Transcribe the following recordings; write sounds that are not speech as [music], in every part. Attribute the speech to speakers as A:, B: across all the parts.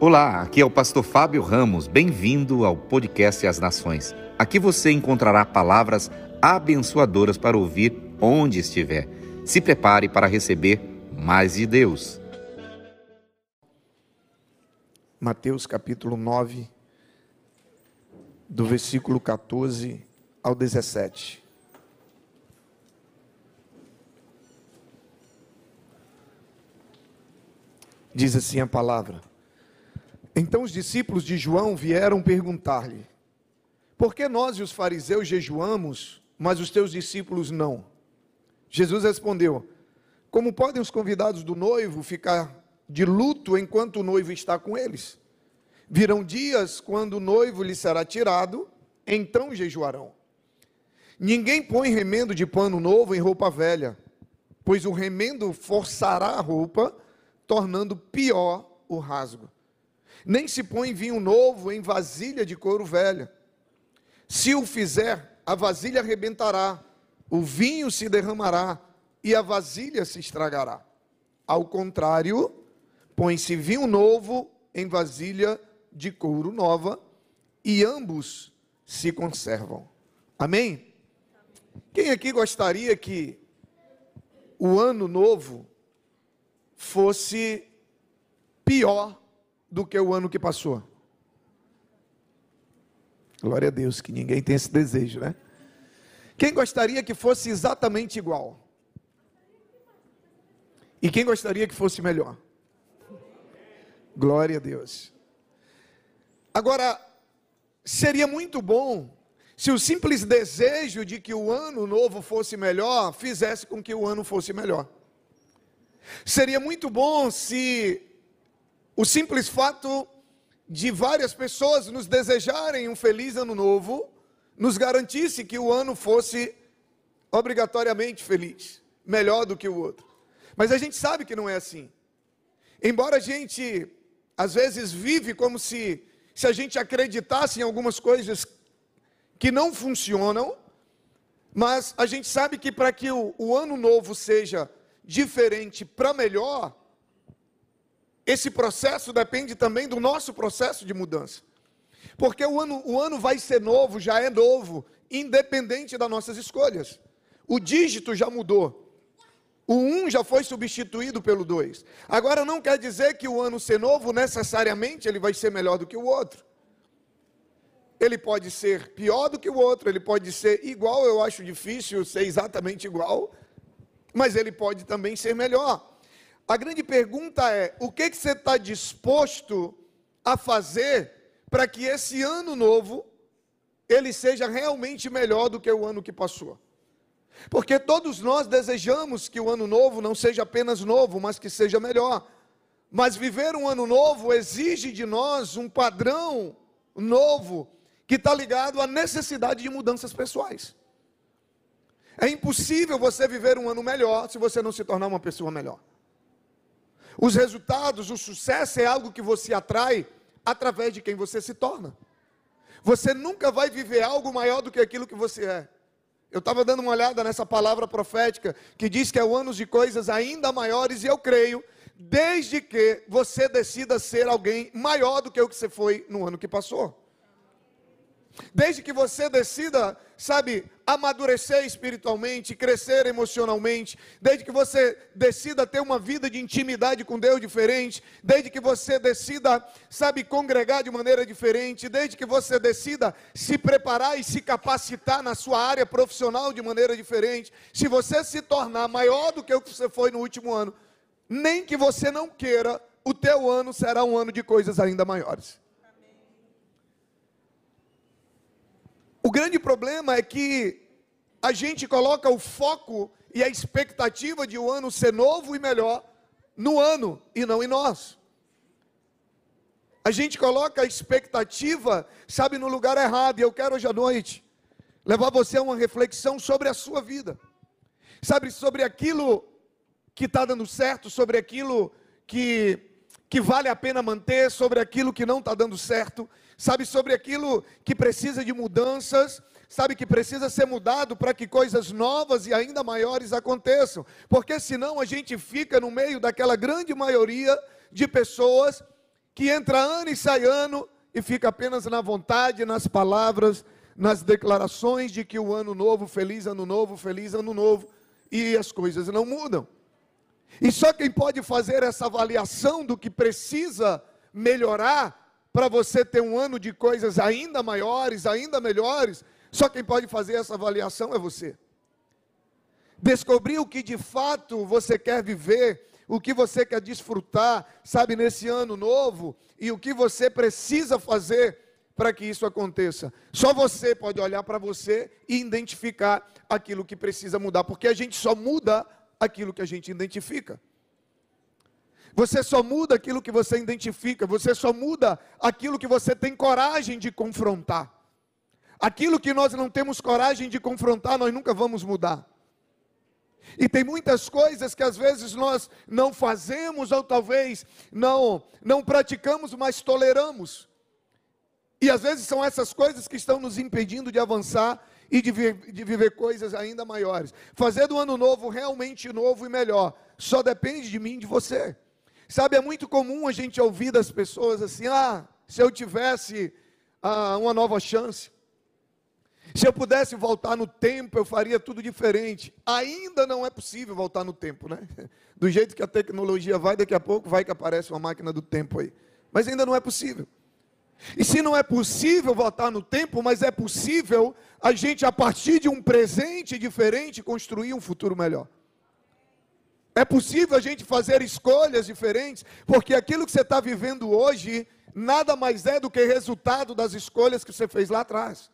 A: Olá, aqui é o pastor Fábio Ramos. Bem-vindo ao podcast As Nações. Aqui você encontrará palavras abençoadoras para ouvir onde estiver. Se prepare para receber mais de Deus.
B: Mateus capítulo 9, do versículo 14 ao 17. Diz assim a palavra: Então os discípulos de João vieram perguntar-lhe: Por que nós e os fariseus jejuamos, mas os teus discípulos não? Jesus respondeu: Como podem os convidados do noivo ficar de luto enquanto o noivo está com eles? Virão dias quando o noivo lhe será tirado, então jejuarão. Ninguém põe remendo de pano novo em roupa velha, pois o remendo forçará a roupa tornando pior o rasgo. Nem se põe vinho novo em vasilha de couro velha. Se o fizer, a vasilha arrebentará, o vinho se derramará e a vasilha se estragará. Ao contrário, põe-se vinho novo em vasilha de couro nova e ambos se conservam. Amém? Quem aqui gostaria que o ano novo fosse pior do que o ano que passou. Glória a Deus, que ninguém tem esse desejo, né? Quem gostaria que fosse exatamente igual? E quem gostaria que fosse melhor? Glória a Deus. Agora, seria muito bom se o simples desejo de que o ano novo fosse melhor fizesse com que o ano fosse melhor. Seria muito bom se o simples fato de várias pessoas nos desejarem um feliz ano novo nos garantisse que o ano fosse obrigatoriamente feliz, melhor do que o outro. Mas a gente sabe que não é assim. Embora a gente às vezes vive como se se a gente acreditasse em algumas coisas que não funcionam, mas a gente sabe que para que o, o ano novo seja diferente para melhor, esse processo depende também do nosso processo de mudança. Porque o ano, o ano vai ser novo, já é novo, independente das nossas escolhas. O dígito já mudou. O 1 um já foi substituído pelo 2. Agora não quer dizer que o ano ser novo, necessariamente, ele vai ser melhor do que o outro. Ele pode ser pior do que o outro, ele pode ser igual, eu acho difícil ser exatamente igual, mas ele pode também ser melhor. A grande pergunta é: o que, que você está disposto a fazer para que esse ano novo ele seja realmente melhor do que o ano que passou? Porque todos nós desejamos que o ano novo não seja apenas novo, mas que seja melhor. Mas viver um ano novo exige de nós um padrão novo que está ligado à necessidade de mudanças pessoais. É impossível você viver um ano melhor se você não se tornar uma pessoa melhor. Os resultados, o sucesso é algo que você atrai através de quem você se torna. Você nunca vai viver algo maior do que aquilo que você é. Eu estava dando uma olhada nessa palavra profética que diz que é o ano de coisas ainda maiores, e eu creio, desde que você decida ser alguém maior do que o que você foi no ano que passou. Desde que você decida, sabe, amadurecer espiritualmente, crescer emocionalmente, desde que você decida ter uma vida de intimidade com Deus diferente, desde que você decida, sabe, congregar de maneira diferente, desde que você decida se preparar e se capacitar na sua área profissional de maneira diferente, se você se tornar maior do que o que você foi no último ano, nem que você não queira, o teu ano será um ano de coisas ainda maiores. O grande problema é que a gente coloca o foco e a expectativa de o ano ser novo e melhor no ano e não em nós. A gente coloca a expectativa, sabe, no lugar errado. E eu quero hoje à noite levar você a uma reflexão sobre a sua vida. Sabe, sobre aquilo que está dando certo, sobre aquilo que, que vale a pena manter, sobre aquilo que não está dando certo sabe, sobre aquilo que precisa de mudanças, sabe, que precisa ser mudado para que coisas novas e ainda maiores aconteçam, porque senão a gente fica no meio daquela grande maioria de pessoas que entra ano e sai ano e fica apenas na vontade, nas palavras, nas declarações de que o ano novo, feliz ano novo, feliz ano novo, e as coisas não mudam. E só quem pode fazer essa avaliação do que precisa melhorar para você ter um ano de coisas ainda maiores, ainda melhores, só quem pode fazer essa avaliação é você. Descobrir o que de fato você quer viver, o que você quer desfrutar, sabe, nesse ano novo, e o que você precisa fazer para que isso aconteça. Só você pode olhar para você e identificar aquilo que precisa mudar, porque a gente só muda aquilo que a gente identifica. Você só muda aquilo que você identifica, você só muda aquilo que você tem coragem de confrontar. Aquilo que nós não temos coragem de confrontar, nós nunca vamos mudar. E tem muitas coisas que às vezes nós não fazemos ou talvez não não praticamos, mas toleramos. E às vezes são essas coisas que estão nos impedindo de avançar e de, de viver coisas ainda maiores. Fazer do ano novo realmente novo e melhor só depende de mim e de você. Sabe, é muito comum a gente ouvir das pessoas assim: ah, se eu tivesse ah, uma nova chance, se eu pudesse voltar no tempo, eu faria tudo diferente. Ainda não é possível voltar no tempo, né? [laughs] Do jeito que a tecnologia vai, daqui a pouco vai que aparece uma máquina do tempo aí. Mas ainda não é possível. E se não é possível voltar no tempo, mas é possível a gente, a partir de um presente diferente, construir um futuro melhor. É possível a gente fazer escolhas diferentes, porque aquilo que você está vivendo hoje nada mais é do que resultado das escolhas que você fez lá atrás.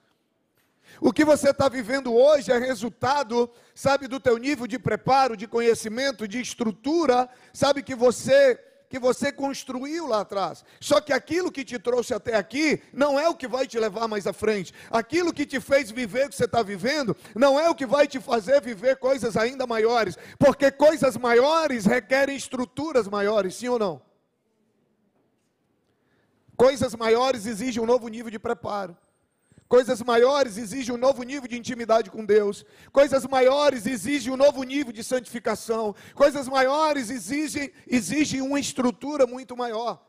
B: O que você está vivendo hoje é resultado, sabe, do teu nível de preparo, de conhecimento, de estrutura, sabe que você que você construiu lá atrás. Só que aquilo que te trouxe até aqui não é o que vai te levar mais à frente. Aquilo que te fez viver o que você está vivendo não é o que vai te fazer viver coisas ainda maiores. Porque coisas maiores requerem estruturas maiores, sim ou não? Coisas maiores exigem um novo nível de preparo. Coisas maiores exigem um novo nível de intimidade com Deus. Coisas maiores exigem um novo nível de santificação. Coisas maiores exigem, exigem uma estrutura muito maior.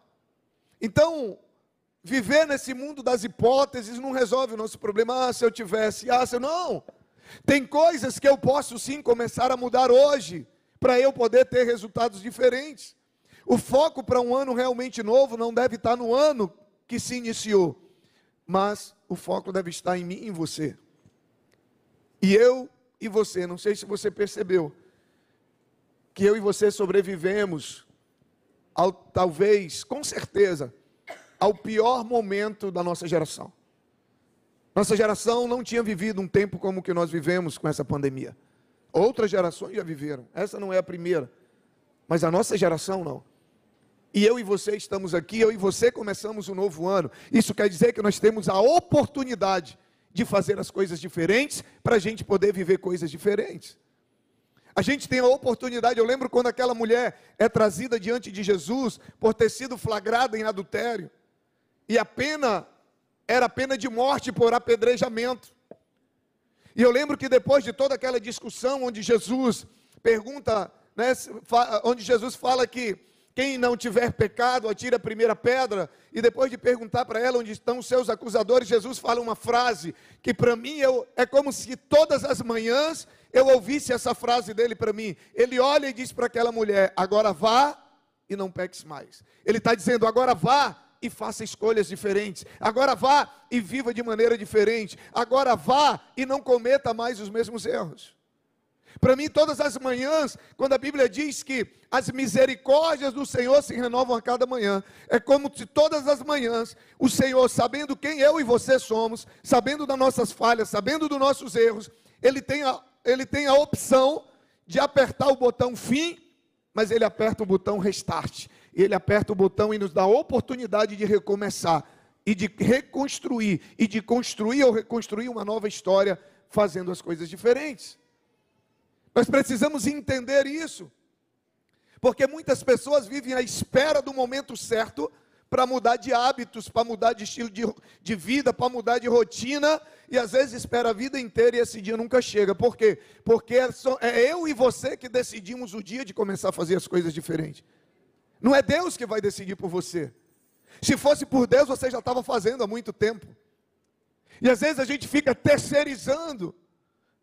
B: Então, viver nesse mundo das hipóteses não resolve o nosso problema. Ah, se eu tivesse, ah, se eu não. Tem coisas que eu posso sim começar a mudar hoje, para eu poder ter resultados diferentes. O foco para um ano realmente novo não deve estar no ano que se iniciou, mas o foco deve estar em mim e em você. E eu e você, não sei se você percebeu, que eu e você sobrevivemos ao talvez, com certeza, ao pior momento da nossa geração. Nossa geração não tinha vivido um tempo como o que nós vivemos com essa pandemia. Outras gerações já viveram. Essa não é a primeira. Mas a nossa geração não e eu e você estamos aqui, eu e você começamos um novo ano. Isso quer dizer que nós temos a oportunidade de fazer as coisas diferentes para a gente poder viver coisas diferentes. A gente tem a oportunidade, eu lembro quando aquela mulher é trazida diante de Jesus por ter sido flagrada em adultério, e a pena era pena de morte por apedrejamento. E eu lembro que depois de toda aquela discussão onde Jesus pergunta, né, onde Jesus fala que quem não tiver pecado, atire a primeira pedra. E depois de perguntar para ela onde estão os seus acusadores, Jesus fala uma frase que para mim eu, é como se todas as manhãs eu ouvisse essa frase dele para mim. Ele olha e diz para aquela mulher: agora vá e não peques mais. Ele está dizendo: agora vá e faça escolhas diferentes. Agora vá e viva de maneira diferente. Agora vá e não cometa mais os mesmos erros. Para mim, todas as manhãs, quando a Bíblia diz que as misericórdias do Senhor se renovam a cada manhã, é como se todas as manhãs o Senhor, sabendo quem eu e você somos, sabendo das nossas falhas, sabendo dos nossos erros, Ele tem a, ele tem a opção de apertar o botão fim, mas Ele aperta o botão restart. Ele aperta o botão e nos dá a oportunidade de recomeçar e de reconstruir e de construir ou reconstruir uma nova história fazendo as coisas diferentes. Nós precisamos entender isso, porque muitas pessoas vivem à espera do momento certo para mudar de hábitos, para mudar de estilo de, de vida, para mudar de rotina, e às vezes espera a vida inteira e esse dia nunca chega. Por quê? Porque é, só, é eu e você que decidimos o dia de começar a fazer as coisas diferentes. Não é Deus que vai decidir por você. Se fosse por Deus, você já estava fazendo há muito tempo. E às vezes a gente fica terceirizando,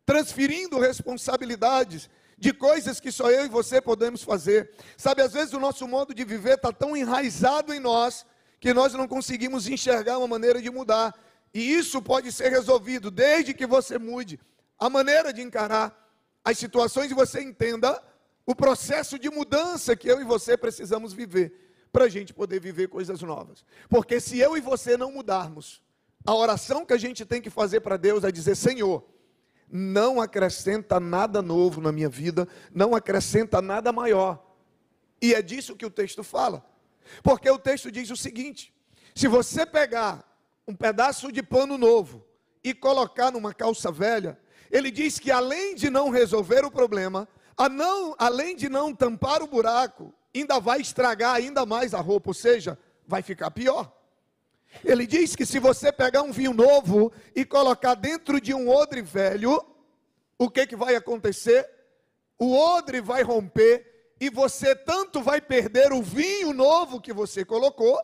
B: transferindo responsabilidades de coisas que só eu e você podemos fazer. Sabe, às vezes o nosso modo de viver está tão enraizado em nós que nós não conseguimos enxergar uma maneira de mudar. E isso pode ser resolvido desde que você mude a maneira de encarar as situações e você entenda o processo de mudança que eu e você precisamos viver para a gente poder viver coisas novas. Porque se eu e você não mudarmos, a oração que a gente tem que fazer para Deus é dizer: Senhor, não acrescenta nada novo na minha vida, não acrescenta nada maior. E é disso que o texto fala. Porque o texto diz o seguinte: se você pegar um pedaço de pano novo e colocar numa calça velha, ele diz que além de não resolver o problema, não, além de não tampar o buraco, ainda vai estragar ainda mais a roupa, ou seja, vai ficar pior. Ele diz que se você pegar um vinho novo e colocar dentro de um odre velho, o que, que vai acontecer? O odre vai romper e você tanto vai perder o vinho novo que você colocou,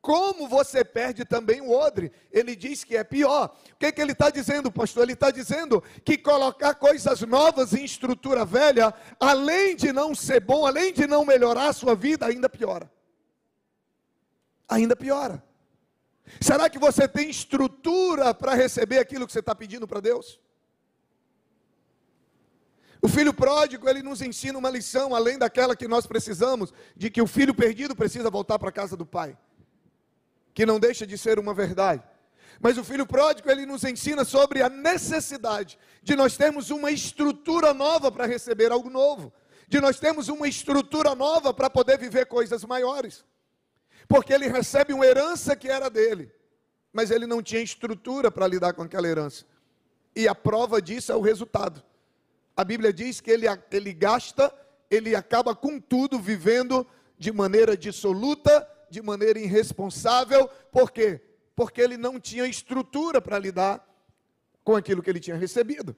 B: como você perde também o odre. Ele diz que é pior. O que, que ele está dizendo, pastor? Ele está dizendo que colocar coisas novas em estrutura velha, além de não ser bom, além de não melhorar a sua vida, ainda piora. Ainda piora. Será que você tem estrutura para receber aquilo que você está pedindo para Deus? O filho pródigo, ele nos ensina uma lição, além daquela que nós precisamos, de que o filho perdido precisa voltar para a casa do pai que não deixa de ser uma verdade. Mas o filho pródigo, ele nos ensina sobre a necessidade de nós termos uma estrutura nova para receber algo novo, de nós termos uma estrutura nova para poder viver coisas maiores. Porque ele recebe uma herança que era dele, mas ele não tinha estrutura para lidar com aquela herança. E a prova disso é o resultado. A Bíblia diz que ele, ele gasta, ele acaba com tudo, vivendo de maneira dissoluta, de maneira irresponsável, por quê? Porque ele não tinha estrutura para lidar com aquilo que ele tinha recebido.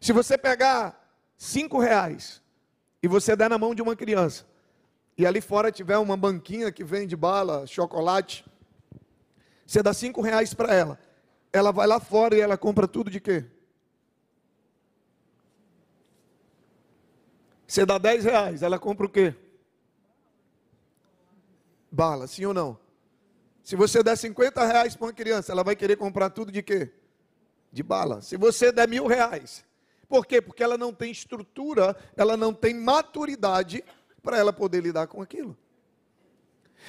B: Se você pegar cinco reais e você der na mão de uma criança, e ali fora tiver uma banquinha que vende bala, chocolate, você dá cinco reais para ela, ela vai lá fora e ela compra tudo de quê? Você dá dez reais, ela compra o quê? bala, sim ou não? Se você der 50 reais para uma criança, ela vai querer comprar tudo de quê? De bala. Se você der mil reais. Por quê? Porque ela não tem estrutura, ela não tem maturidade para ela poder lidar com aquilo.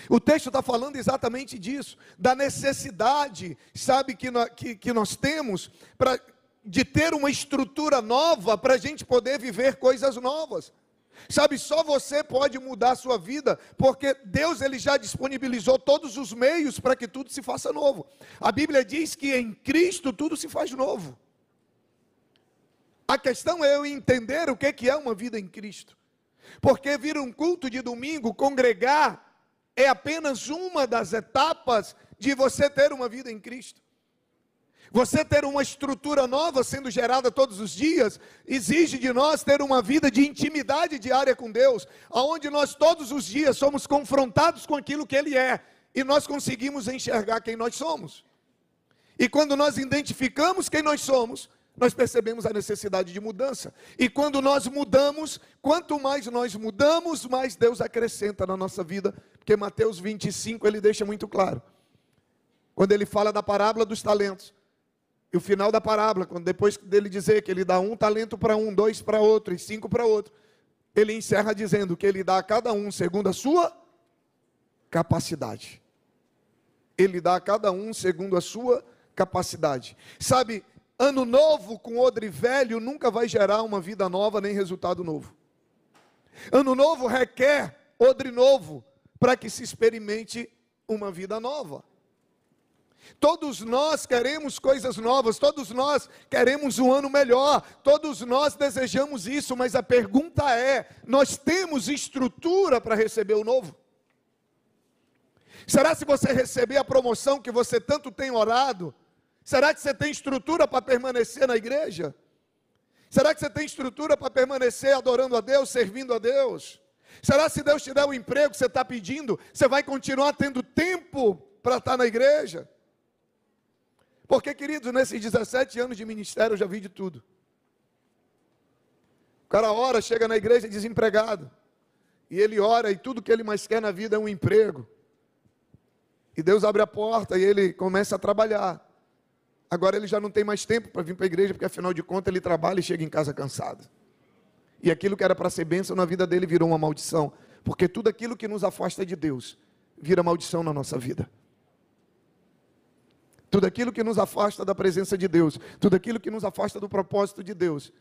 B: O texto está falando exatamente disso, da necessidade, sabe, que nós, que, que nós temos pra, de ter uma estrutura nova para a gente poder viver coisas novas. Sabe, só você pode mudar a sua vida, porque Deus ele já disponibilizou todos os meios para que tudo se faça novo. A Bíblia diz que em Cristo tudo se faz novo. A questão é eu entender o que é uma vida em Cristo. Porque vir um culto de domingo, congregar, é apenas uma das etapas de você ter uma vida em Cristo. Você ter uma estrutura nova sendo gerada todos os dias, exige de nós ter uma vida de intimidade diária com Deus, aonde nós todos os dias somos confrontados com aquilo que Ele é, e nós conseguimos enxergar quem nós somos. E quando nós identificamos quem nós somos, nós percebemos a necessidade de mudança. E quando nós mudamos, quanto mais nós mudamos, mais Deus acrescenta na nossa vida, porque Mateus 25 ele deixa muito claro. Quando ele fala da parábola dos talentos, e o final da parábola, quando depois dele dizer que ele dá um talento para um, dois para outro e cinco para outro, ele encerra dizendo que ele dá a cada um segundo a sua capacidade. Ele dá a cada um segundo a sua capacidade. Sabe, ano novo com odre velho nunca vai gerar uma vida nova nem resultado novo. Ano novo requer odre novo para que se experimente uma vida nova. Todos nós queremos coisas novas, todos nós queremos um ano melhor, todos nós desejamos isso, mas a pergunta é: nós temos estrutura para receber o novo? Será se você receber a promoção que você tanto tem orado, será que você tem estrutura para permanecer na igreja? Será que você tem estrutura para permanecer adorando a Deus, servindo a Deus? Será se Deus te der o emprego que você está pedindo, você vai continuar tendo tempo para estar na igreja? Porque, queridos, nesses 17 anos de ministério eu já vi de tudo. O cara ora, chega na igreja desempregado. E ele ora e tudo que ele mais quer na vida é um emprego. E Deus abre a porta e ele começa a trabalhar. Agora ele já não tem mais tempo para vir para a igreja, porque afinal de contas ele trabalha e chega em casa cansado. E aquilo que era para ser bênção na vida dele virou uma maldição. Porque tudo aquilo que nos afasta de Deus vira maldição na nossa vida. Tudo aquilo que nos afasta da presença de Deus, tudo aquilo que nos afasta do propósito de Deus,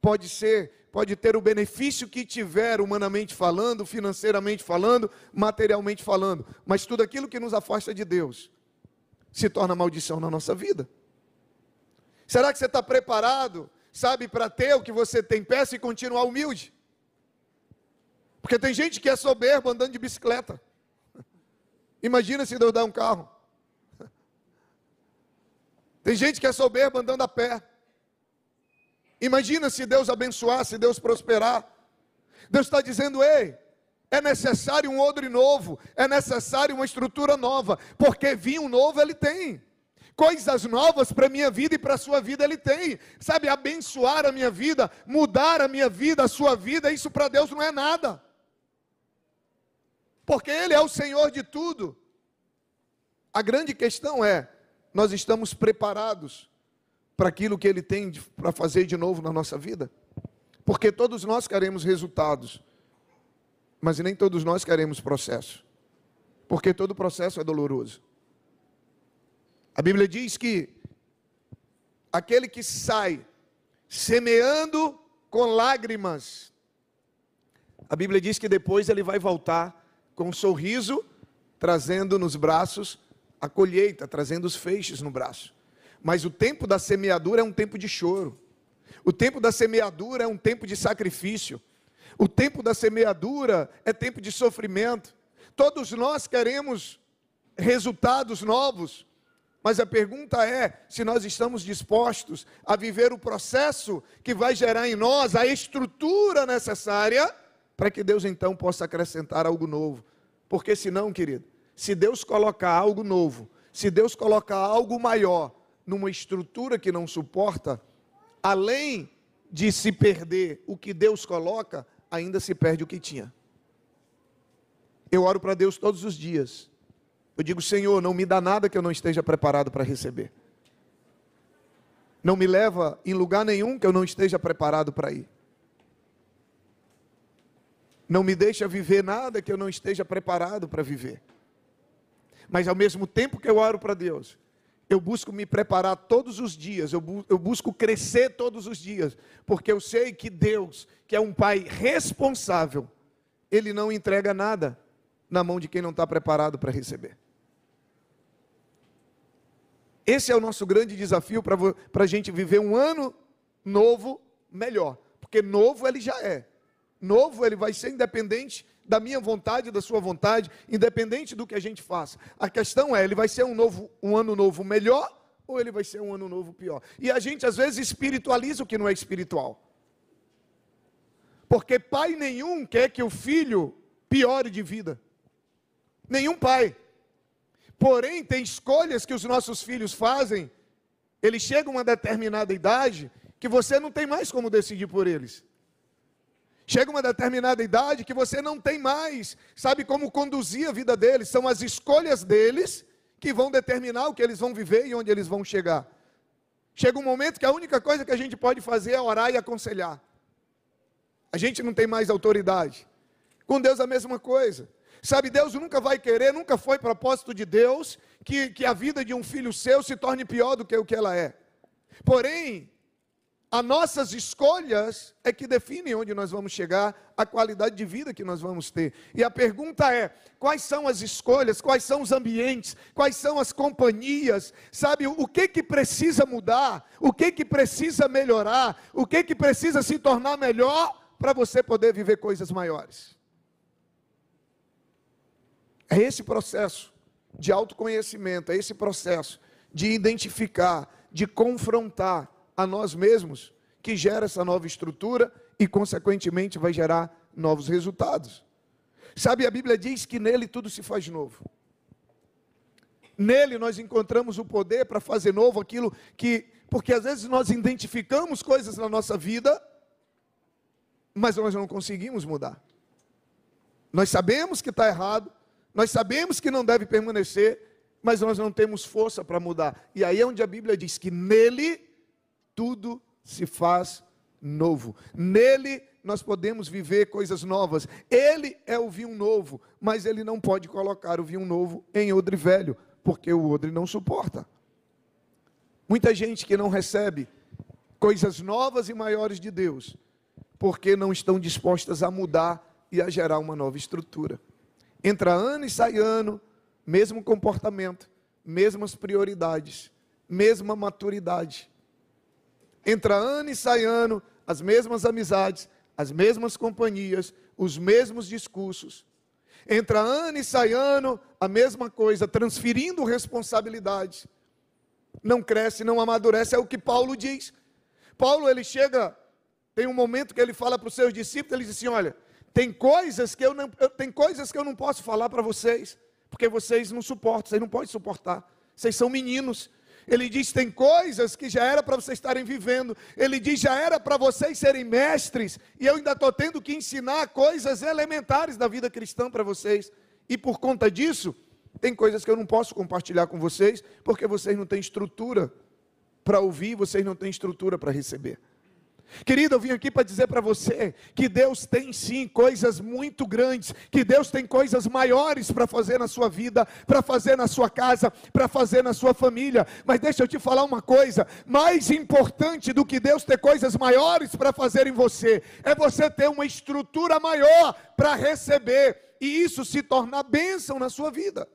B: pode ser, pode ter o benefício que tiver humanamente falando, financeiramente falando, materialmente falando, mas tudo aquilo que nos afasta de Deus se torna maldição na nossa vida. Será que você está preparado, sabe, para ter o que você tem, peça e continuar humilde? Porque tem gente que é soberbo andando de bicicleta. [laughs] Imagina se Deus dar um carro. [laughs] Tem gente que é soberbo andando a pé. Imagina se Deus abençoar, se Deus prosperar. Deus está dizendo: ei, é necessário um odre novo, é necessário uma estrutura nova, porque vinho novo ele tem coisas novas para a minha vida e para a sua vida Ele tem. Sabe, abençoar a minha vida, mudar a minha vida, a sua vida, isso para Deus não é nada. Porque Ele é o Senhor de tudo. A grande questão é: nós estamos preparados para aquilo que Ele tem para fazer de novo na nossa vida? Porque todos nós queremos resultados, mas nem todos nós queremos processo. Porque todo processo é doloroso. A Bíblia diz que aquele que sai semeando com lágrimas, a Bíblia diz que depois ele vai voltar com um sorriso, trazendo nos braços a colheita, trazendo os feixes no braço. Mas o tempo da semeadura é um tempo de choro. O tempo da semeadura é um tempo de sacrifício. O tempo da semeadura é tempo de sofrimento. Todos nós queremos resultados novos, mas a pergunta é se nós estamos dispostos a viver o processo que vai gerar em nós a estrutura necessária para que Deus então possa acrescentar algo novo. Porque senão, querido, se Deus colocar algo novo, se Deus colocar algo maior numa estrutura que não suporta, além de se perder o que Deus coloca, ainda se perde o que tinha. Eu oro para Deus todos os dias eu digo, Senhor, não me dá nada que eu não esteja preparado para receber. Não me leva em lugar nenhum que eu não esteja preparado para ir. Não me deixa viver nada que eu não esteja preparado para viver. Mas ao mesmo tempo que eu oro para Deus, eu busco me preparar todos os dias, eu, bu eu busco crescer todos os dias, porque eu sei que Deus, que é um Pai responsável, Ele não entrega nada na mão de quem não está preparado para receber. Esse é o nosso grande desafio para a gente viver um ano novo melhor. Porque novo ele já é. Novo ele vai ser independente da minha vontade, da sua vontade, independente do que a gente faça. A questão é, ele vai ser um, novo, um ano novo melhor ou ele vai ser um ano novo pior? E a gente às vezes espiritualiza o que não é espiritual. Porque pai nenhum quer que o filho piore de vida. Nenhum pai. Porém, tem escolhas que os nossos filhos fazem, eles chegam a uma determinada idade que você não tem mais como decidir por eles. Chega uma determinada idade que você não tem mais, sabe como conduzir a vida deles, são as escolhas deles que vão determinar o que eles vão viver e onde eles vão chegar. Chega um momento que a única coisa que a gente pode fazer é orar e aconselhar. A gente não tem mais autoridade. Com Deus a mesma coisa. Sabe, Deus nunca vai querer, nunca foi propósito de Deus que, que a vida de um filho seu se torne pior do que o que ela é. Porém, as nossas escolhas é que definem onde nós vamos chegar, a qualidade de vida que nós vamos ter. E a pergunta é: quais são as escolhas, quais são os ambientes, quais são as companhias? Sabe, o que que precisa mudar? O que que precisa melhorar? O que que precisa se tornar melhor para você poder viver coisas maiores? É esse processo de autoconhecimento, é esse processo de identificar, de confrontar a nós mesmos que gera essa nova estrutura e, consequentemente, vai gerar novos resultados. Sabe, a Bíblia diz que nele tudo se faz novo. Nele nós encontramos o poder para fazer novo aquilo que, porque às vezes nós identificamos coisas na nossa vida, mas nós não conseguimos mudar. Nós sabemos que está errado, nós sabemos que não deve permanecer, mas nós não temos força para mudar. E aí é onde a Bíblia diz que nele tudo se faz novo. Nele nós podemos viver coisas novas. Ele é o vinho novo, mas ele não pode colocar o vinho novo em odre velho, porque o odre não suporta. Muita gente que não recebe coisas novas e maiores de Deus, porque não estão dispostas a mudar e a gerar uma nova estrutura. Entra ano e sai ano, mesmo comportamento, mesmas prioridades, mesma maturidade. Entra ano e sai ano, as mesmas amizades, as mesmas companhias, os mesmos discursos. Entra ano e sai ano, a mesma coisa, transferindo responsabilidades. Não cresce, não amadurece, é o que Paulo diz. Paulo, ele chega, tem um momento que ele fala para os seus discípulos, ele diz assim: olha, tem coisas que eu não, tem coisas que eu não posso falar para vocês, porque vocês não suportam, vocês não podem suportar. Vocês são meninos. Ele diz: tem coisas que já era para vocês estarem vivendo. Ele diz: já era para vocês serem mestres. E eu ainda estou tendo que ensinar coisas elementares da vida cristã para vocês. E por conta disso, tem coisas que eu não posso compartilhar com vocês, porque vocês não têm estrutura para ouvir, vocês não têm estrutura para receber. Querido, eu vim aqui para dizer para você que Deus tem sim coisas muito grandes, que Deus tem coisas maiores para fazer na sua vida, para fazer na sua casa, para fazer na sua família. Mas deixa eu te falar uma coisa: mais importante do que Deus ter coisas maiores para fazer em você, é você ter uma estrutura maior para receber e isso se tornar bênção na sua vida.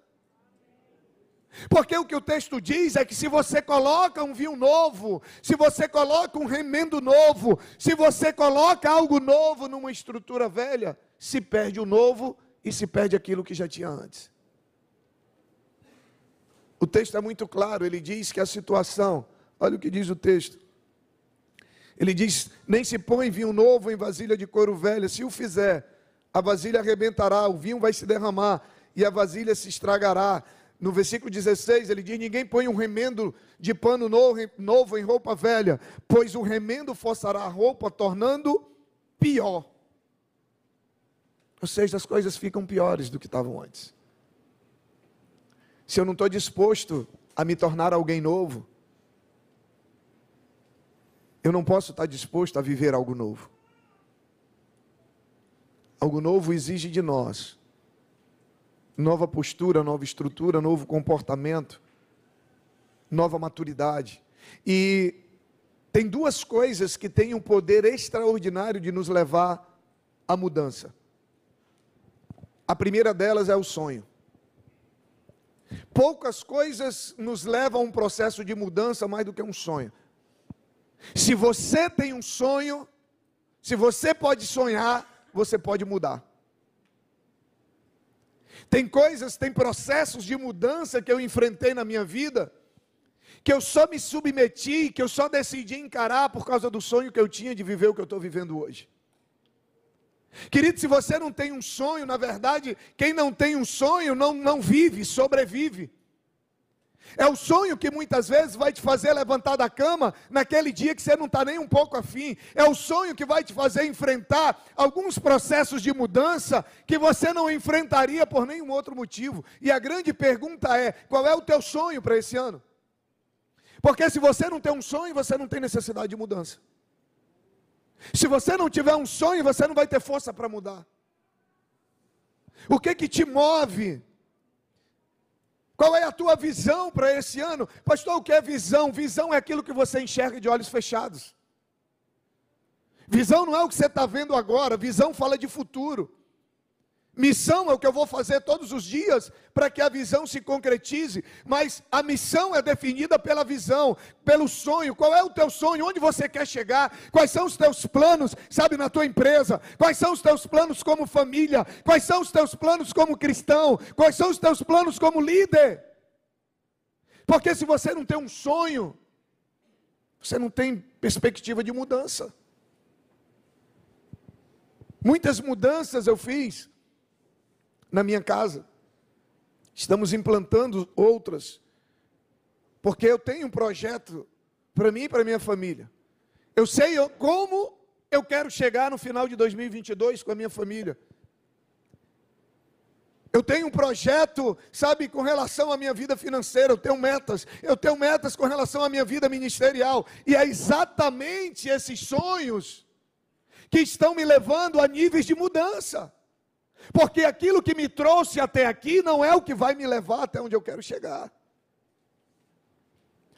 B: Porque o que o texto diz é que se você coloca um vinho novo, se você coloca um remendo novo, se você coloca algo novo numa estrutura velha, se perde o novo e se perde aquilo que já tinha antes. O texto é muito claro, ele diz que a situação, olha o que diz o texto. Ele diz: nem se põe vinho novo em vasilha de couro velha, se o fizer, a vasilha arrebentará, o vinho vai se derramar e a vasilha se estragará no versículo 16, ele diz: Ninguém põe um remendo de pano novo em roupa velha, pois o remendo forçará a roupa, tornando pior. Ou seja, as coisas ficam piores do que estavam antes. Se eu não estou disposto a me tornar alguém novo, eu não posso estar disposto a viver algo novo. Algo novo exige de nós nova postura, nova estrutura, novo comportamento, nova maturidade. E tem duas coisas que têm um poder extraordinário de nos levar à mudança. A primeira delas é o sonho. Poucas coisas nos levam a um processo de mudança mais do que um sonho. Se você tem um sonho, se você pode sonhar, você pode mudar. Tem coisas, tem processos de mudança que eu enfrentei na minha vida, que eu só me submeti, que eu só decidi encarar por causa do sonho que eu tinha de viver o que eu estou vivendo hoje. Querido, se você não tem um sonho, na verdade, quem não tem um sonho não, não vive, sobrevive. É o sonho que muitas vezes vai te fazer levantar da cama naquele dia que você não está nem um pouco afim. É o sonho que vai te fazer enfrentar alguns processos de mudança que você não enfrentaria por nenhum outro motivo. E a grande pergunta é: qual é o teu sonho para esse ano? Porque se você não tem um sonho, você não tem necessidade de mudança. Se você não tiver um sonho, você não vai ter força para mudar. O que que te move? Qual é a tua visão para esse ano? Pastor, o que é visão? Visão é aquilo que você enxerga de olhos fechados. Visão não é o que você está vendo agora, visão fala de futuro. Missão é o que eu vou fazer todos os dias para que a visão se concretize, mas a missão é definida pela visão, pelo sonho. Qual é o teu sonho? Onde você quer chegar? Quais são os teus planos, sabe, na tua empresa? Quais são os teus planos como família? Quais são os teus planos como cristão? Quais são os teus planos como líder? Porque se você não tem um sonho, você não tem perspectiva de mudança. Muitas mudanças eu fiz na minha casa. Estamos implantando outras, porque eu tenho um projeto para mim e para minha família. Eu sei como eu quero chegar no final de 2022 com a minha família. Eu tenho um projeto, sabe, com relação à minha vida financeira, eu tenho metas, eu tenho metas com relação à minha vida ministerial, e é exatamente esses sonhos que estão me levando a níveis de mudança. Porque aquilo que me trouxe até aqui não é o que vai me levar até onde eu quero chegar.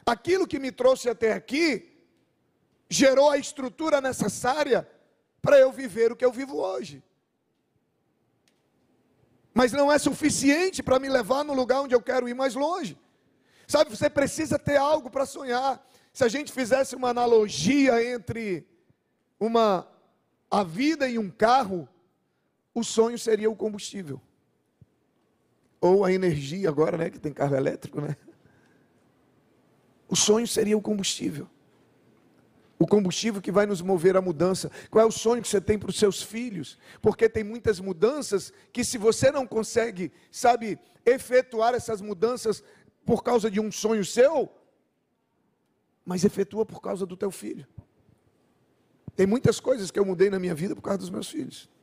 B: Aquilo que me trouxe até aqui gerou a estrutura necessária para eu viver o que eu vivo hoje. Mas não é suficiente para me levar no lugar onde eu quero ir mais longe. Sabe, você precisa ter algo para sonhar. Se a gente fizesse uma analogia entre uma a vida e um carro, o sonho seria o combustível. Ou a energia agora, né, que tem carro elétrico, né? O sonho seria o combustível. O combustível que vai nos mover à mudança. Qual é o sonho que você tem para os seus filhos? Porque tem muitas mudanças que, se você não consegue, sabe, efetuar essas mudanças por causa de um sonho seu, mas efetua por causa do teu filho. Tem muitas coisas que eu mudei na minha vida por causa dos meus filhos.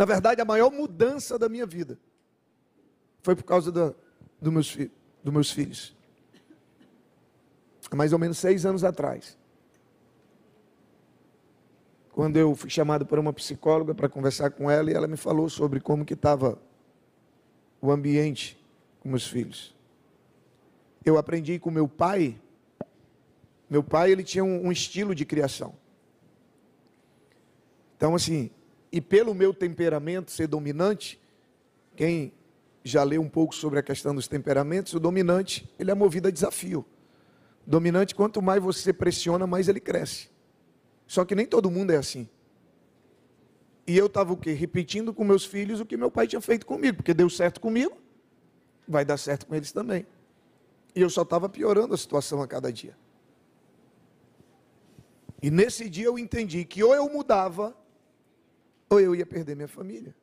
B: Na verdade, a maior mudança da minha vida foi por causa da, do meus, dos meus filhos. Há mais ou menos seis anos atrás. Quando eu fui chamado por uma psicóloga para conversar com ela e ela me falou sobre como que estava o ambiente com meus filhos. Eu aprendi com meu pai. Meu pai ele tinha um, um estilo de criação. Então assim, e pelo meu temperamento ser dominante, quem já leu um pouco sobre a questão dos temperamentos, o dominante, ele é movido a desafio. Dominante, quanto mais você pressiona, mais ele cresce. Só que nem todo mundo é assim. E eu estava o quê? Repetindo com meus filhos o que meu pai tinha feito comigo, porque deu certo comigo, vai dar certo com eles também. E eu só estava piorando a situação a cada dia. E nesse dia eu entendi que ou eu mudava, ou eu ia perder minha família.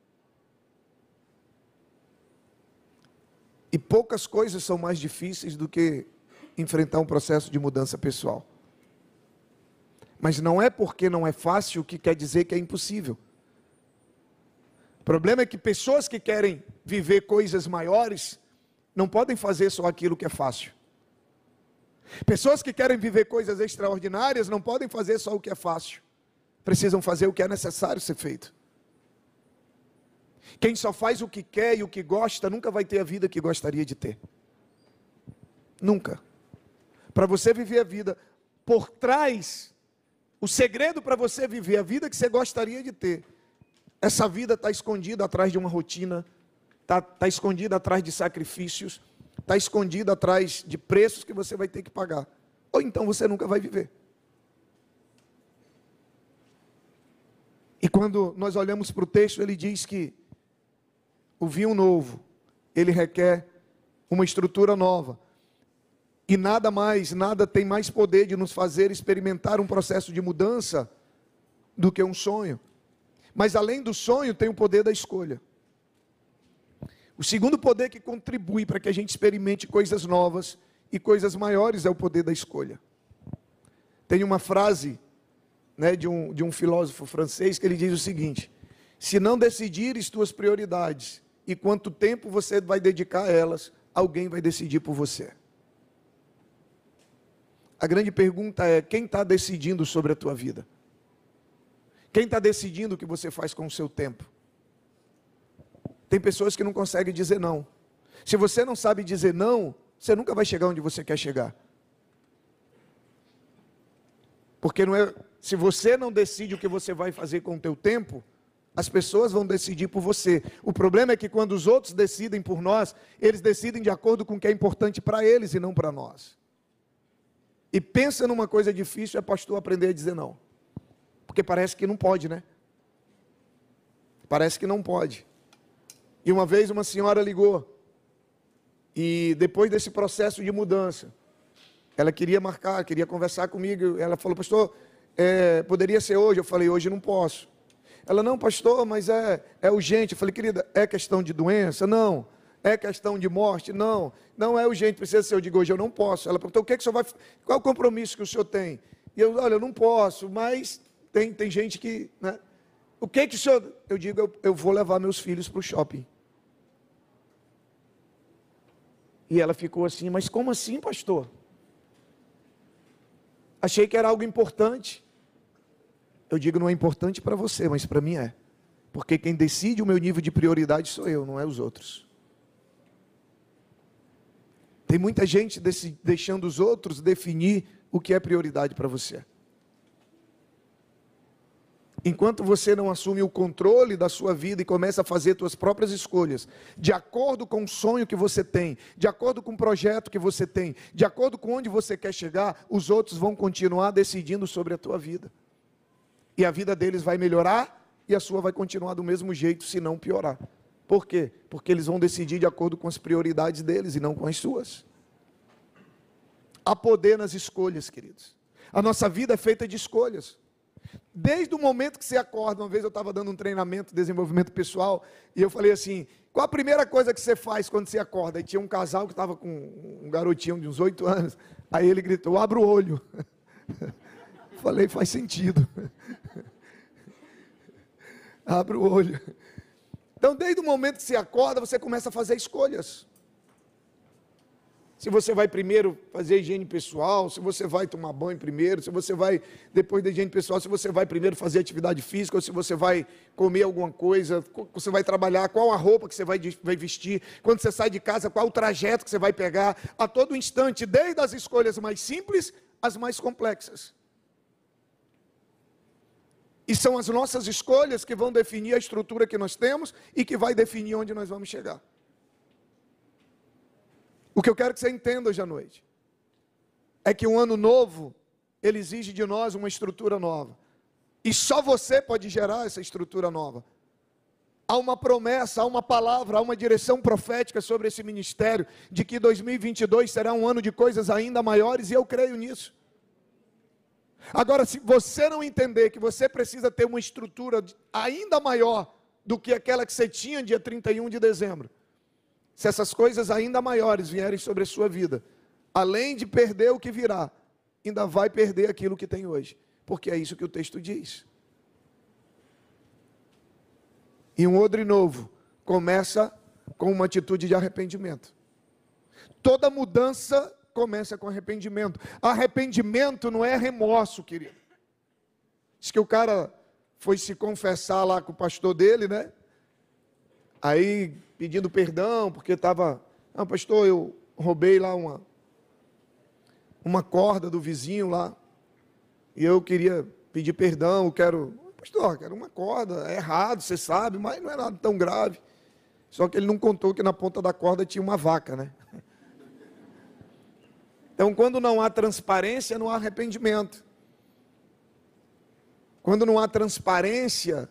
B: E poucas coisas são mais difíceis do que enfrentar um processo de mudança pessoal. Mas não é porque não é fácil que quer dizer que é impossível. O problema é que pessoas que querem viver coisas maiores não podem fazer só aquilo que é fácil. Pessoas que querem viver coisas extraordinárias não podem fazer só o que é fácil. Precisam fazer o que é necessário ser feito. Quem só faz o que quer e o que gosta nunca vai ter a vida que gostaria de ter. Nunca. Para você viver a vida por trás, o segredo para você viver a vida que você gostaria de ter, essa vida está escondida atrás de uma rotina, está tá escondida atrás de sacrifícios, está escondida atrás de preços que você vai ter que pagar. Ou então você nunca vai viver. E quando nós olhamos para o texto, ele diz que o vinho novo, ele requer uma estrutura nova. E nada mais, nada tem mais poder de nos fazer experimentar um processo de mudança do que um sonho. Mas além do sonho, tem o poder da escolha. O segundo poder que contribui para que a gente experimente coisas novas e coisas maiores é o poder da escolha. Tem uma frase né, de, um, de um filósofo francês que ele diz o seguinte: se não decidires tuas prioridades e quanto tempo você vai dedicar a elas, alguém vai decidir por você. A grande pergunta é: quem está decidindo sobre a tua vida? Quem está decidindo o que você faz com o seu tempo? Tem pessoas que não conseguem dizer não. Se você não sabe dizer não, você nunca vai chegar onde você quer chegar. Porque não é, se você não decide o que você vai fazer com o teu tempo, as pessoas vão decidir por você. O problema é que quando os outros decidem por nós, eles decidem de acordo com o que é importante para eles e não para nós. E pensa numa coisa difícil, é pastor aprender a dizer não. Porque parece que não pode, né? Parece que não pode. E uma vez uma senhora ligou. E depois desse processo de mudança, ela queria marcar, queria conversar comigo. Ela falou, pastor, é, poderia ser hoje? Eu falei, hoje não posso. Ela, não, pastor, mas é, é urgente. Eu falei, querida, é questão de doença? Não. É questão de morte? Não. Não é urgente, precisa ser. Eu digo, hoje eu não posso. Ela perguntou, o que, é que o senhor vai. Qual é o compromisso que o senhor tem? E eu, olha, eu não posso, mas tem, tem gente que. Né? O que, é que o senhor. Eu digo, eu, eu vou levar meus filhos para o shopping. E ela ficou assim, mas como assim, pastor? Achei que era algo importante. Eu digo, não é importante para você, mas para mim é. Porque quem decide o meu nível de prioridade sou eu, não é os outros. Tem muita gente deixando os outros definir o que é prioridade para você. Enquanto você não assume o controle da sua vida e começa a fazer suas próprias escolhas, de acordo com o sonho que você tem, de acordo com o projeto que você tem, de acordo com onde você quer chegar, os outros vão continuar decidindo sobre a tua vida. E a vida deles vai melhorar e a sua vai continuar do mesmo jeito, se não piorar. Por quê? Porque eles vão decidir de acordo com as prioridades deles e não com as suas. Há poder nas escolhas, queridos. A nossa vida é feita de escolhas. Desde o momento que você acorda, uma vez eu estava dando um treinamento de desenvolvimento pessoal, e eu falei assim: qual a primeira coisa que você faz quando você acorda? E tinha um casal que estava com um garotinho de uns oito anos. Aí ele gritou: abra o olho. [laughs] Falei, faz sentido. Abra o olho. Então, desde o momento que você acorda, você começa a fazer escolhas. Se você vai primeiro fazer higiene pessoal, se você vai tomar banho primeiro, se você vai, depois da higiene pessoal, se você vai primeiro fazer atividade física, ou se você vai comer alguma coisa, você vai trabalhar, qual a roupa que você vai, vai vestir, quando você sai de casa, qual o trajeto que você vai pegar, a todo instante, desde as escolhas mais simples às mais complexas. E são as nossas escolhas que vão definir a estrutura que nós temos e que vai definir onde nós vamos chegar. O que eu quero que você entenda hoje à noite é que um ano novo, ele exige de nós uma estrutura nova. E só você pode gerar essa estrutura nova. Há uma promessa, há uma palavra, há uma direção profética sobre esse ministério de que 2022 será um ano de coisas ainda maiores e eu creio nisso. Agora, se você não entender que você precisa ter uma estrutura ainda maior do que aquela que você tinha dia 31 de dezembro, se essas coisas ainda maiores vierem sobre a sua vida, além de perder o que virá, ainda vai perder aquilo que tem hoje, porque é isso que o texto diz. E um odre novo começa com uma atitude de arrependimento. Toda mudança começa com arrependimento. Arrependimento não é remorso, querido. Diz que o cara foi se confessar lá com o pastor dele, né? Aí pedindo perdão, porque estava. Ah, pastor, eu roubei lá uma, uma corda do vizinho lá. E eu queria pedir perdão, eu quero. Pastor, quero uma corda, é errado, você sabe, mas não é nada tão grave. Só que ele não contou que na ponta da corda tinha uma vaca, né? Então, quando não há transparência, não há arrependimento. Quando não há transparência,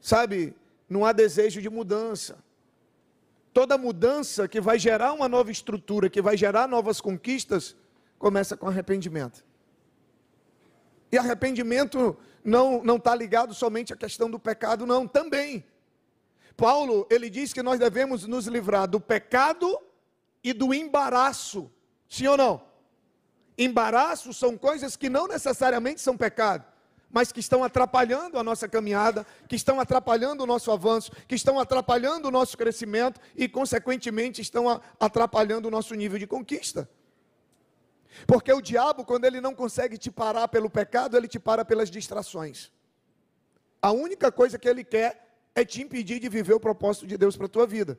B: sabe, não há desejo de mudança. Toda mudança que vai gerar uma nova estrutura, que vai gerar novas conquistas, começa com arrependimento. E arrependimento não não está ligado somente à questão do pecado, não, também. Paulo, ele diz que nós devemos nos livrar do pecado e do embaraço. Sim ou não? Embaraços são coisas que não necessariamente são pecado, mas que estão atrapalhando a nossa caminhada, que estão atrapalhando o nosso avanço, que estão atrapalhando o nosso crescimento e, consequentemente, estão atrapalhando o nosso nível de conquista. Porque o diabo, quando ele não consegue te parar pelo pecado, ele te para pelas distrações. A única coisa que ele quer é te impedir de viver o propósito de Deus para a tua vida.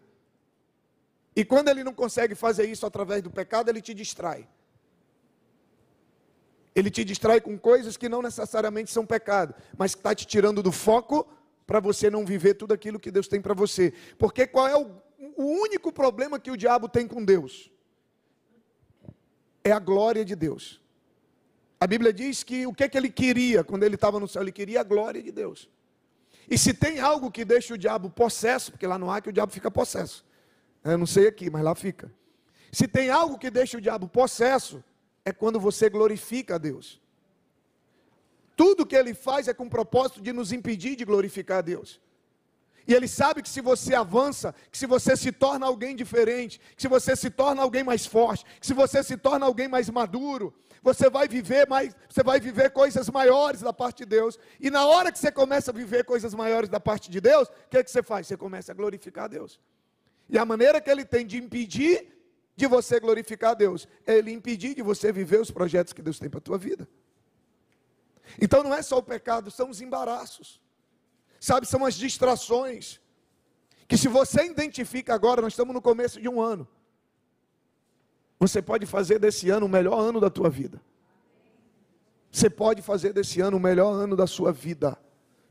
B: E quando ele não consegue fazer isso através do pecado, ele te distrai. Ele te distrai com coisas que não necessariamente são pecado, mas que está te tirando do foco para você não viver tudo aquilo que Deus tem para você. Porque qual é o, o único problema que o diabo tem com Deus? É a glória de Deus. A Bíblia diz que o que, é que ele queria quando ele estava no céu? Ele queria a glória de Deus. E se tem algo que deixa o diabo possesso, porque lá não há que o diabo fica possesso. Eu não sei aqui, mas lá fica. Se tem algo que deixa o diabo possesso, é quando você glorifica a Deus. Tudo que ele faz é com o propósito de nos impedir de glorificar a Deus. E ele sabe que se você avança, que se você se torna alguém diferente, que se você se torna alguém mais forte, que se você se torna alguém mais maduro, você vai viver mais, você vai viver coisas maiores da parte de Deus. E na hora que você começa a viver coisas maiores da parte de Deus, o que, é que você faz? Você começa a glorificar a Deus. E a maneira que ele tem de impedir de você glorificar a Deus é ele impedir de você viver os projetos que Deus tem para a tua vida. Então não é só o pecado, são os embaraços. Sabe, são as distrações. Que se você identifica agora, nós estamos no começo de um ano. Você pode fazer desse ano o melhor ano da tua vida. Você pode fazer desse ano o melhor ano da sua vida.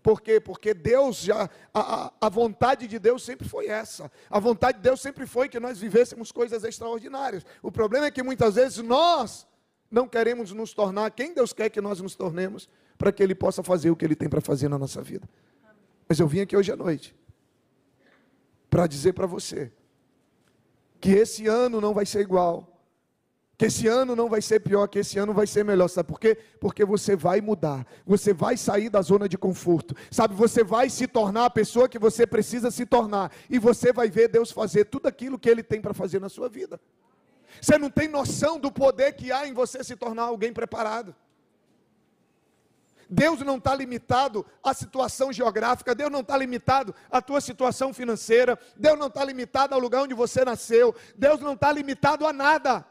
B: Por quê? Porque Deus já, a, a, vontade de Deus sempre foi essa. A vontade de Deus sempre foi que nós vivêssemos coisas extraordinárias. O problema é que muitas vezes nós não queremos nos tornar quem Deus quer que nós nos tornemos, para que Ele possa fazer o que Ele tem para fazer na nossa vida. Mas eu vim aqui hoje à noite para dizer para você que esse ano não vai ser igual. Que esse ano não vai ser pior, que esse ano vai ser melhor. Sabe por quê? Porque você vai mudar. Você vai sair da zona de conforto. Sabe, você vai se tornar a pessoa que você precisa se tornar. E você vai ver Deus fazer tudo aquilo que Ele tem para fazer na sua vida. Você não tem noção do poder que há em você se tornar alguém preparado. Deus não está limitado à situação geográfica, Deus não está limitado à tua situação financeira, Deus não está limitado ao lugar onde você nasceu, Deus não está limitado a nada.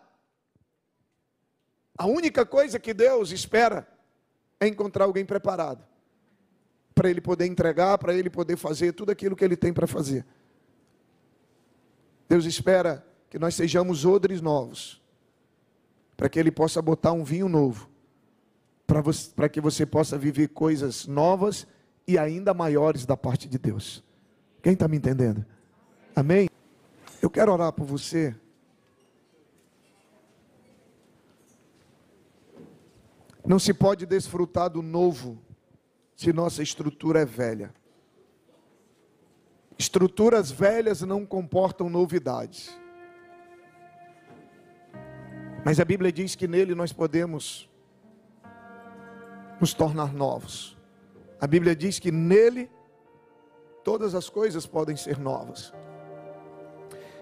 B: A única coisa que Deus espera é encontrar alguém preparado para ele poder entregar, para ele poder fazer tudo aquilo que ele tem para fazer. Deus espera que nós sejamos odres novos, para que ele possa botar um vinho novo para que você possa viver coisas novas e ainda maiores da parte de Deus. Quem está me entendendo? Amém? Eu quero orar por você. Não se pode desfrutar do novo se nossa estrutura é velha. Estruturas velhas não comportam novidades. Mas a Bíblia diz que nele nós podemos nos tornar novos. A Bíblia diz que nele todas as coisas podem ser novas.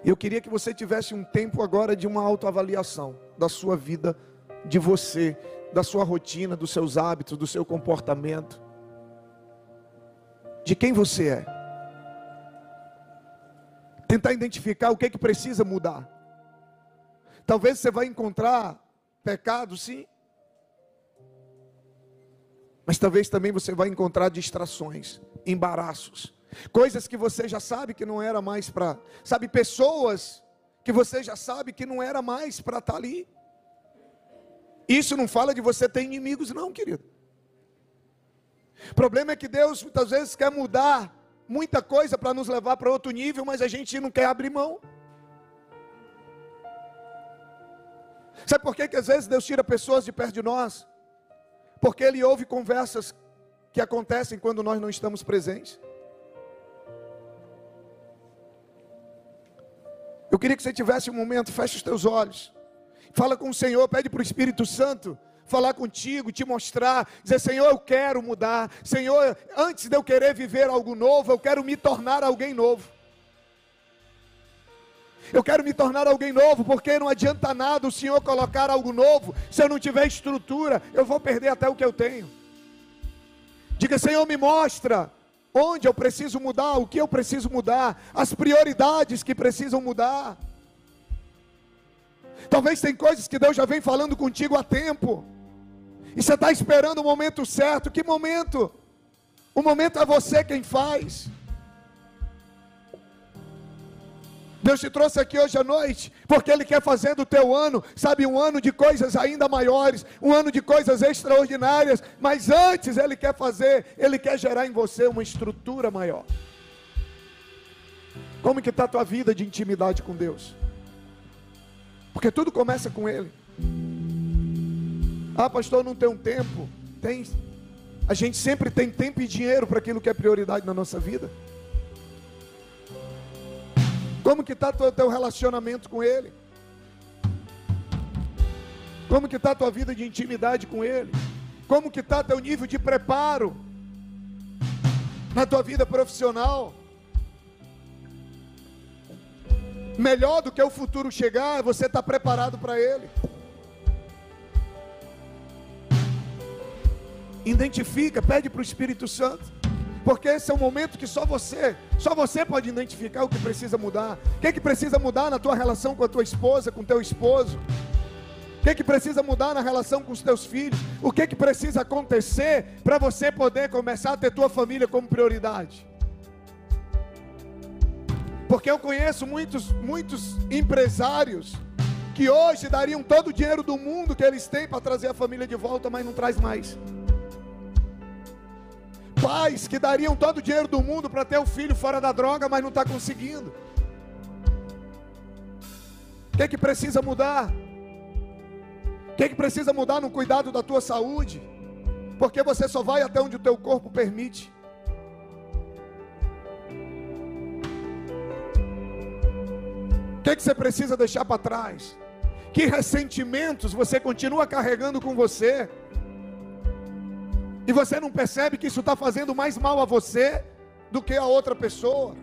B: Eu queria que você tivesse um tempo agora de uma autoavaliação da sua vida, de você, da sua rotina, dos seus hábitos, do seu comportamento, de quem você é. Tentar identificar o que é que precisa mudar. Talvez você vai encontrar pecado, sim, mas talvez também você vai encontrar distrações, embaraços, coisas que você já sabe que não era mais para, sabe, pessoas que você já sabe que não era mais para estar tá ali. Isso não fala de você ter inimigos, não, querido. O problema é que Deus muitas vezes quer mudar muita coisa para nos levar para outro nível, mas a gente não quer abrir mão. Sabe por que, que às vezes Deus tira pessoas de perto de nós? Porque ele ouve conversas que acontecem quando nós não estamos presentes. Eu queria que você tivesse um momento, feche os teus olhos. Fala com o Senhor, pede para o Espírito Santo falar contigo, te mostrar, dizer: Senhor, eu quero mudar. Senhor, antes de eu querer viver algo novo, eu quero me tornar alguém novo. Eu quero me tornar alguém novo, porque não adianta nada o Senhor colocar algo novo, se eu não tiver estrutura, eu vou perder até o que eu tenho. Diga, Senhor, me mostra onde eu preciso mudar, o que eu preciso mudar, as prioridades que precisam mudar. Talvez tem coisas que Deus já vem falando contigo há tempo, e você está esperando o momento certo. Que momento? O momento é você quem faz. Deus te trouxe aqui hoje à noite, porque Ele quer fazer do teu ano, sabe, um ano de coisas ainda maiores, um ano de coisas extraordinárias, mas antes Ele quer fazer, Ele quer gerar em você uma estrutura maior. Como que está a tua vida de intimidade com Deus? Porque tudo começa com Ele. Ah, pastor, não tem um tempo. Tem. A gente sempre tem tempo e dinheiro para aquilo que é prioridade na nossa vida. Como que está o teu relacionamento com Ele? Como que está a tua vida de intimidade com Ele? Como que está teu nível de preparo na tua vida profissional? Melhor do que o futuro chegar, você está preparado para ele. Identifica, pede para o Espírito Santo. Porque esse é o momento que só você, só você pode identificar o que precisa mudar. O que, é que precisa mudar na tua relação com a tua esposa, com teu esposo? O que, é que precisa mudar na relação com os teus filhos? O que, é que precisa acontecer para você poder começar a ter tua família como prioridade? Porque eu conheço muitos, muitos empresários que hoje dariam todo o dinheiro do mundo que eles têm para trazer a família de volta, mas não traz mais. Pais que dariam todo o dinheiro do mundo para ter o filho fora da droga, mas não está conseguindo. O que, é que precisa mudar? que, que precisa mudar no cuidado da tua saúde? Porque você só vai até onde o teu corpo permite. O que, que você precisa deixar para trás? Que ressentimentos você continua carregando com você? E você não percebe que isso está fazendo mais mal a você do que a outra pessoa?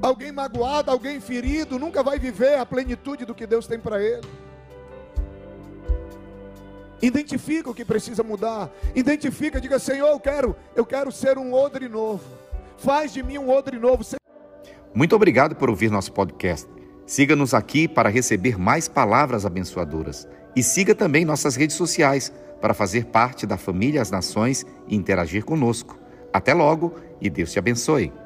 B: Alguém magoado, alguém ferido, nunca vai viver a plenitude do que Deus tem para ele. Identifica o que precisa mudar. Identifica, diga: Senhor, eu quero, eu quero ser um odre novo. Faz de mim um odre novo.
A: Muito obrigado por ouvir nosso podcast. Siga-nos aqui para receber mais palavras abençoadoras. E siga também nossas redes sociais para fazer parte da família As Nações e interagir conosco. Até logo e Deus te abençoe.